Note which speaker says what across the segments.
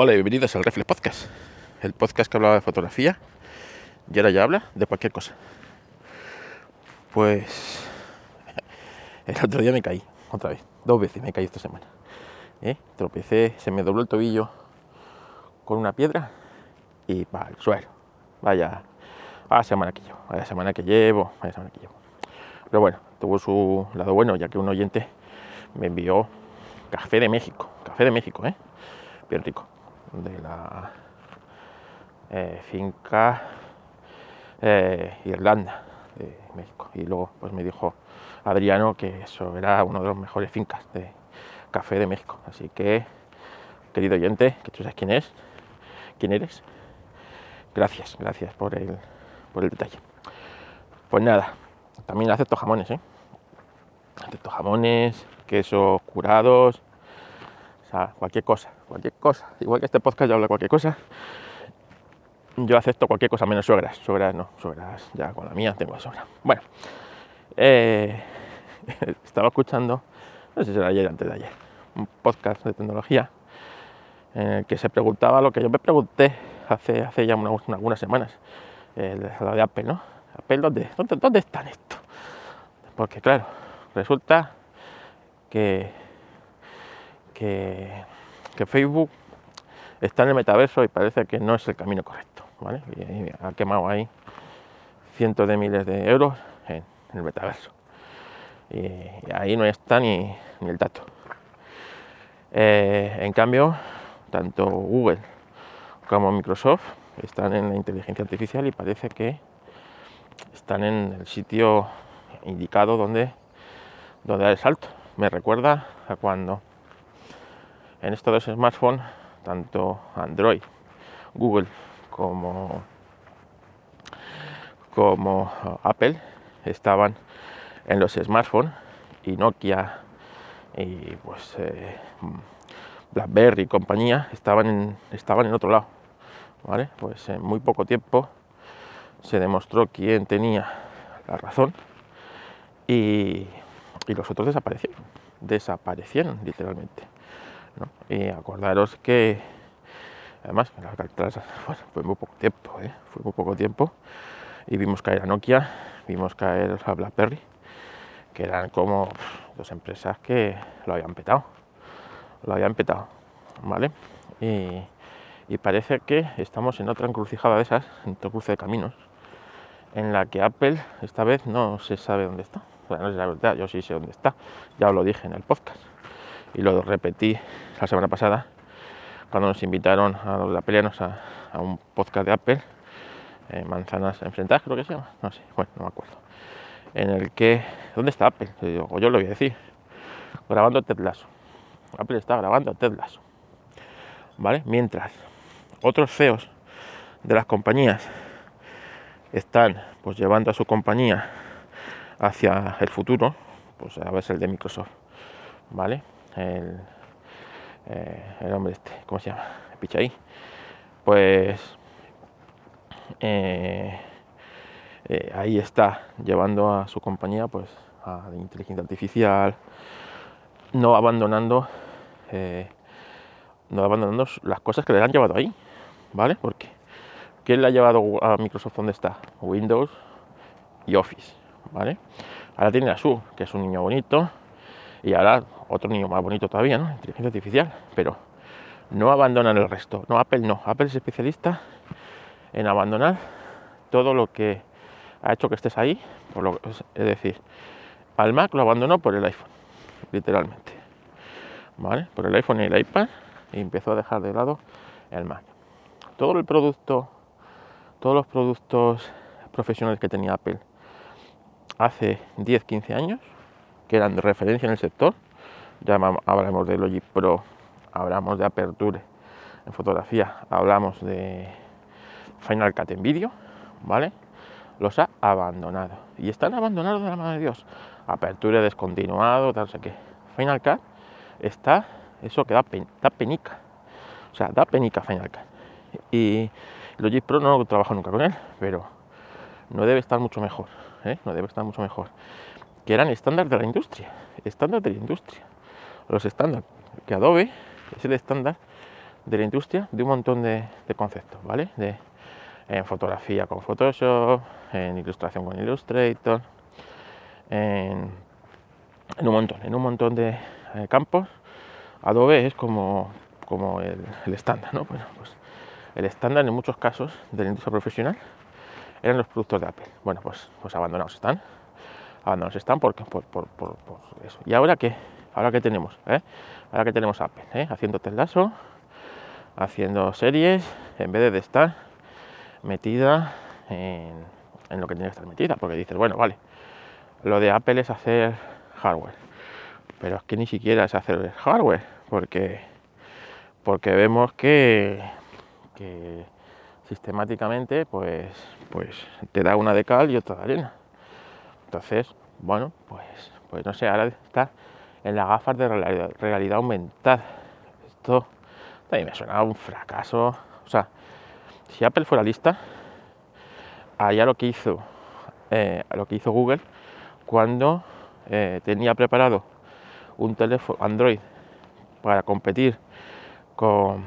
Speaker 1: Hola y bienvenidos al Reflex Podcast, el podcast que hablaba de fotografía y ahora ya habla de cualquier cosa. Pues el otro día me caí, otra vez, dos veces me caí esta semana. ¿eh? Tropecé, se me dobló el tobillo con una piedra y para el suelo. Vaya, vaya semana que llevo, vaya semana que llevo, vaya semana que llevo. Pero bueno, tuvo su lado bueno, ya que un oyente me envió café de México, café de México, ¿eh? bien rico de la eh, finca eh, Irlanda de México. Y luego pues me dijo Adriano que eso era uno de los mejores fincas de café de México. Así que, querido oyente, que tú sabes quién es, quién eres, gracias, gracias por el, por el detalle. Pues nada, también acepto jamones, ¿eh? Acepto jamones, quesos curados, o sea, cualquier cosa, cualquier cosa. Igual que este podcast ya habla cualquier cosa. Yo acepto cualquier cosa menos suegras. Suegras no, suegras ya con la mía tengo de sobra. Bueno, eh, estaba escuchando, no sé si era ayer antes de ayer, un podcast de tecnología en el que se preguntaba lo que yo me pregunté hace, hace ya unas, algunas semanas, el, lo de Apple, ¿no? Apple, ¿dónde, dónde, dónde están esto? Porque claro, resulta que que, Facebook está en el metaverso y parece que no es el camino correcto. ¿vale? Ha quemado ahí cientos de miles de euros en, el metaverso. Y, ahí no está ni, ni el dato. Eh, en cambio, tanto Google como Microsoft están en la inteligencia artificial y parece que están en el sitio indicado donde, donde dar el salto. Me recuerda a cuando en estos dos smartphones, tanto Android, Google como, como Apple estaban en los smartphones y Nokia y pues eh, BlackBerry y compañía estaban en, estaban en otro lado. ¿vale? Pues en muy poco tiempo se demostró quién tenía la razón y, y los otros desaparecieron. Desaparecieron literalmente. Y acordaros que, además, fue muy poco tiempo, ¿eh? poco tiempo, y vimos caer a Nokia, vimos caer a BlackBerry, que eran como dos empresas que lo habían petado, lo habían petado, ¿vale? Y, parece que estamos en otra encrucijada de esas, en otro cruce de caminos, en la que Apple esta vez no se sabe dónde está. no sé la verdad, yo sí sé dónde está, ya os lo dije en el podcast y lo repetí la semana pasada cuando nos invitaron a los Apelianos a, a un podcast de Apple, eh, Manzanas Enfrentadas creo que se llama, no sé, bueno, no me acuerdo, en el que, ¿dónde está Apple? Yo, yo lo voy a decir, grabando Ted Lasso. Apple está grabando Ted Lasso, ¿vale? Mientras otros CEOs de las compañías están pues llevando a su compañía hacia el futuro, pues a veces el de Microsoft, ¿vale? El, eh, el hombre este, ¿cómo se llama? Pichaí. Pues eh, eh, ahí está llevando a su compañía pues a inteligencia artificial, no abandonando no abandonando las cosas que le han llevado ahí, ¿vale? Porque ¿quién le ha llevado a Microsoft donde está? Windows y Office, ¿vale? Ahora tiene a su, que es un niño bonito, y ahora otro niño más bonito todavía, ¿no? Inteligencia artificial, pero no abandonan el resto. No, Apple no. Apple es especialista en abandonar todo lo que ha hecho que estés ahí. Por lo, es decir, al Mac lo abandonó por el iPhone, literalmente. ¿Vale? Por el iPhone y el iPad y empezó a dejar de lado el Mac. Todo el producto, todos los productos profesionales que tenía Apple hace 10-15 años, que eran de referencia en el sector, ya hablamos de Logic Pro, hablamos de Aperture en fotografía, hablamos de Final Cut en vídeo, ¿vale? Los ha abandonado. Y están abandonados de la mano de Dios. Aperture descontinuado, tal, sé qué. Final Cut está, eso que da, penica. O sea, da penica Final Cut. Y Logic Pro no trabajo nunca con él, pero no debe estar mucho mejor. ¿eh? No debe estar mucho mejor. Que eran estándar de la industria. Estándar de la industria los estándares, que Adobe es el estándar de la industria de un montón de, conceptos, ¿vale? De, en fotografía con Photoshop, en ilustración con Illustrator, en, un montón, en un montón de eh, campos. Adobe es como, como el, estándar, ¿no? Pues el estándar en muchos casos de la industria profesional eran los productos de Apple. Bueno, pues, pues abandonados están. Abandonados están porque, por, por, eso. ¿Y ahora qué? ¿Ahora qué tenemos? Eh? Ahora que tenemos Apple, ¿eh? haciendo telazo, haciendo series, en vez de estar metida en, lo que tiene que estar metida, porque dices, bueno, vale, lo de Apple es hacer hardware, pero es que ni siquiera es hacer hardware, porque, porque vemos que, que sistemáticamente pues, pues te da una de cal y otra de arena. Entonces, bueno, pues, pues no sé, ahora está en las gafas de realidad, aumentada. Esto también me suena un fracaso. O sea, si Apple fuera lista, haría lo que hizo, eh, lo que hizo Google cuando eh, tenía preparado un teléfono Android para competir con,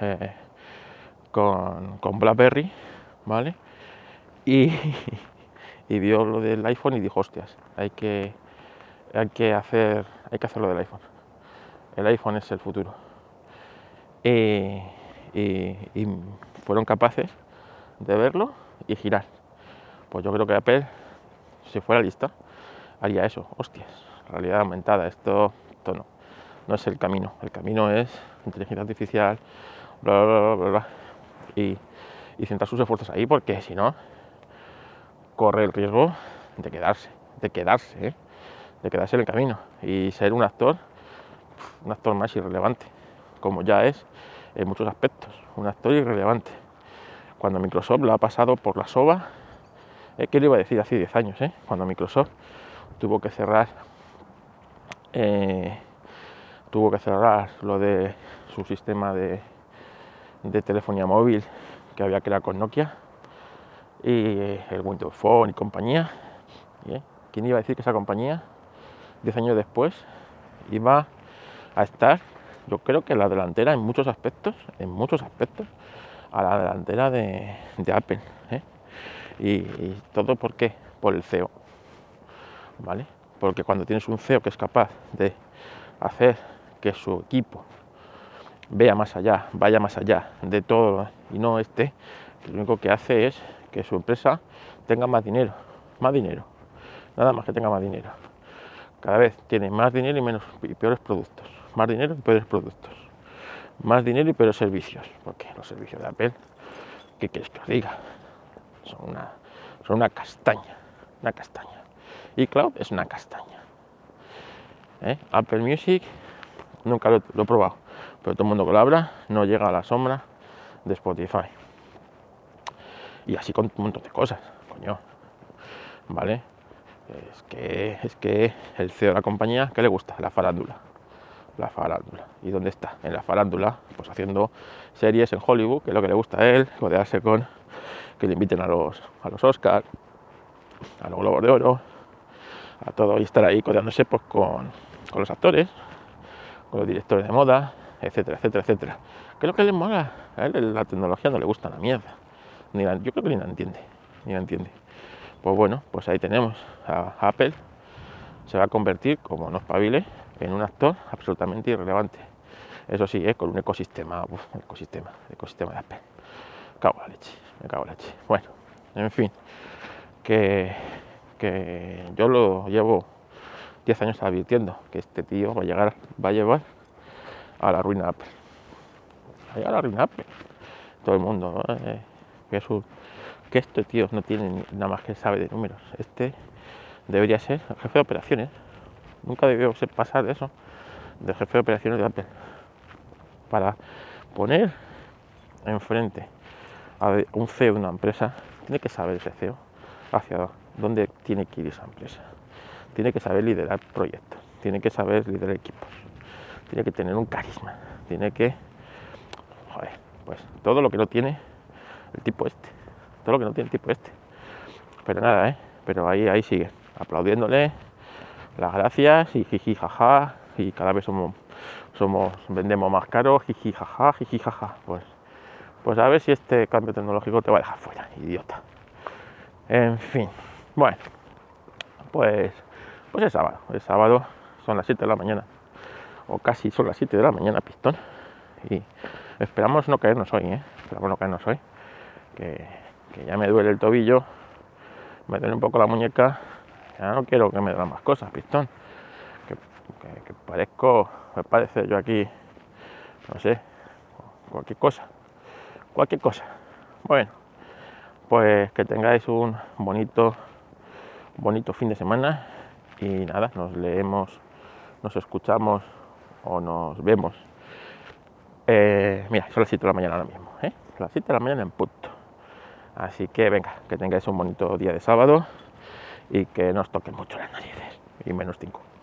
Speaker 1: eh, con, con, BlackBerry, ¿vale? Y, y vio lo del iPhone y dijo, hostias, hay que hay que hacer hay que hacerlo del iPhone. El iPhone es el futuro y, fueron capaces de verlo y girar. Pues yo creo que Apple si fuera lista haría eso. Hostias realidad aumentada esto, esto no no es el camino. El camino es inteligencia artificial bla bla bla bla, y, y centrar sus esfuerzos ahí porque si no corre el riesgo de quedarse de quedarse ¿eh? de quedarse en el camino y ser un actor, un actor más irrelevante, como ya es en muchos aspectos, un actor irrelevante. Cuando Microsoft lo ha pasado por la soba, eh, ¿qué le iba a decir hace 10 años? Eh? Cuando Microsoft tuvo que cerrar, eh, tuvo que cerrar lo de su sistema de, de telefonía móvil que había creado con Nokia y el Windows Phone y compañía. ¿Quién iba a decir que esa compañía 10 años después, iba a estar, yo creo que la delantera en muchos aspectos, en muchos aspectos, a la delantera de, Apple. ¿eh? Y, todo por qué? Por el CEO. ¿Vale? Porque cuando tienes un CEO que es capaz de hacer que su equipo vea más allá, vaya más allá de todo y no este, lo único que hace es que su empresa tenga más dinero, más dinero, nada más que tenga más dinero cada vez tiene más dinero y menos y peores productos. Más dinero y peores productos. Más dinero y peores servicios. Porque los servicios de Apple, ¿qué quieres que os diga? Son una, son una castaña. Una castaña. Y Cloud es una castaña. ¿Eh? Apple Music, nunca lo, lo, he probado. Pero todo el mundo que lo habla no llega a la sombra de Spotify. Y así con un montón de cosas, coño. ¿Vale? Es que, es que el CEO de la compañía, ¿qué le gusta? La farándula. La farándula. ¿Y dónde está? En la farándula, pues haciendo series en Hollywood, que es lo que le gusta a él, rodearse con que le inviten a los, a los Oscars, a los Globos de Oro, a todo y estar ahí codeándose pues, con, con los actores, con los directores de moda, etcétera, etcétera, etcétera. ¿Qué es lo que le mola? A él la tecnología no le gusta la mierda. Yo creo que ni la entiende. Ni la entiende pues bueno, pues ahí tenemos a Apple. Se va a convertir, como no espabile, en un actor absolutamente irrelevante. Eso sí, ¿eh? con un ecosistema, ecosistema, ecosistema de Apple. Me cago la leche, me cago la leche. Bueno, en fin, que, que yo lo llevo 10 años advirtiendo que este tío va a llegar, va a llevar a la ruina Apple. A la ruina Apple. Todo el mundo, ¿no? Eh, que es un este tío no tiene nada más que sabe de números. Este debería ser el jefe de operaciones. Nunca debió pasar eso, de jefe de operaciones de Apple. Para poner enfrente a un CEO de una empresa, tiene que saber ese CEO hacia dónde tiene que ir esa empresa. Tiene que saber liderar proyectos, tiene que saber liderar equipos, tiene que tener un carisma, tiene que, joder, pues todo lo que no tiene el tipo este todo lo que no tiene el tipo este. Pero nada, ¿eh? Pero ahí, ahí sigue, aplaudiéndole las gracias y jiji, jaja, y cada vez somos somos, vendemos más caro, jiji jaja, jiji jaja. Pues, pues a ver si este cambio tecnológico te va a dejar fuera, idiota. En fin, bueno, pues, pues es sábado, es sábado, son las 7 de la mañana, o casi son las 7 de la mañana, pistón, y esperamos no caernos hoy, ¿eh? esperamos no caernos hoy, que, ya me duele el tobillo, me duele un poco la muñeca, ya no quiero que me den más cosas, pistón, que parezco, me parece yo aquí, no sé, cualquier cosa, cualquier cosa. Bueno, pues que tengáis un bonito, bonito fin de semana y nada, nos leemos, nos escuchamos o nos vemos. Eh, mira, son las 7 de la mañana ahora mismo, ¿eh? Las 7 de la mañana en punto. Así que venga, que tengáis un bonito día de sábado y que no os toquen mucho las narices. Y menos 5.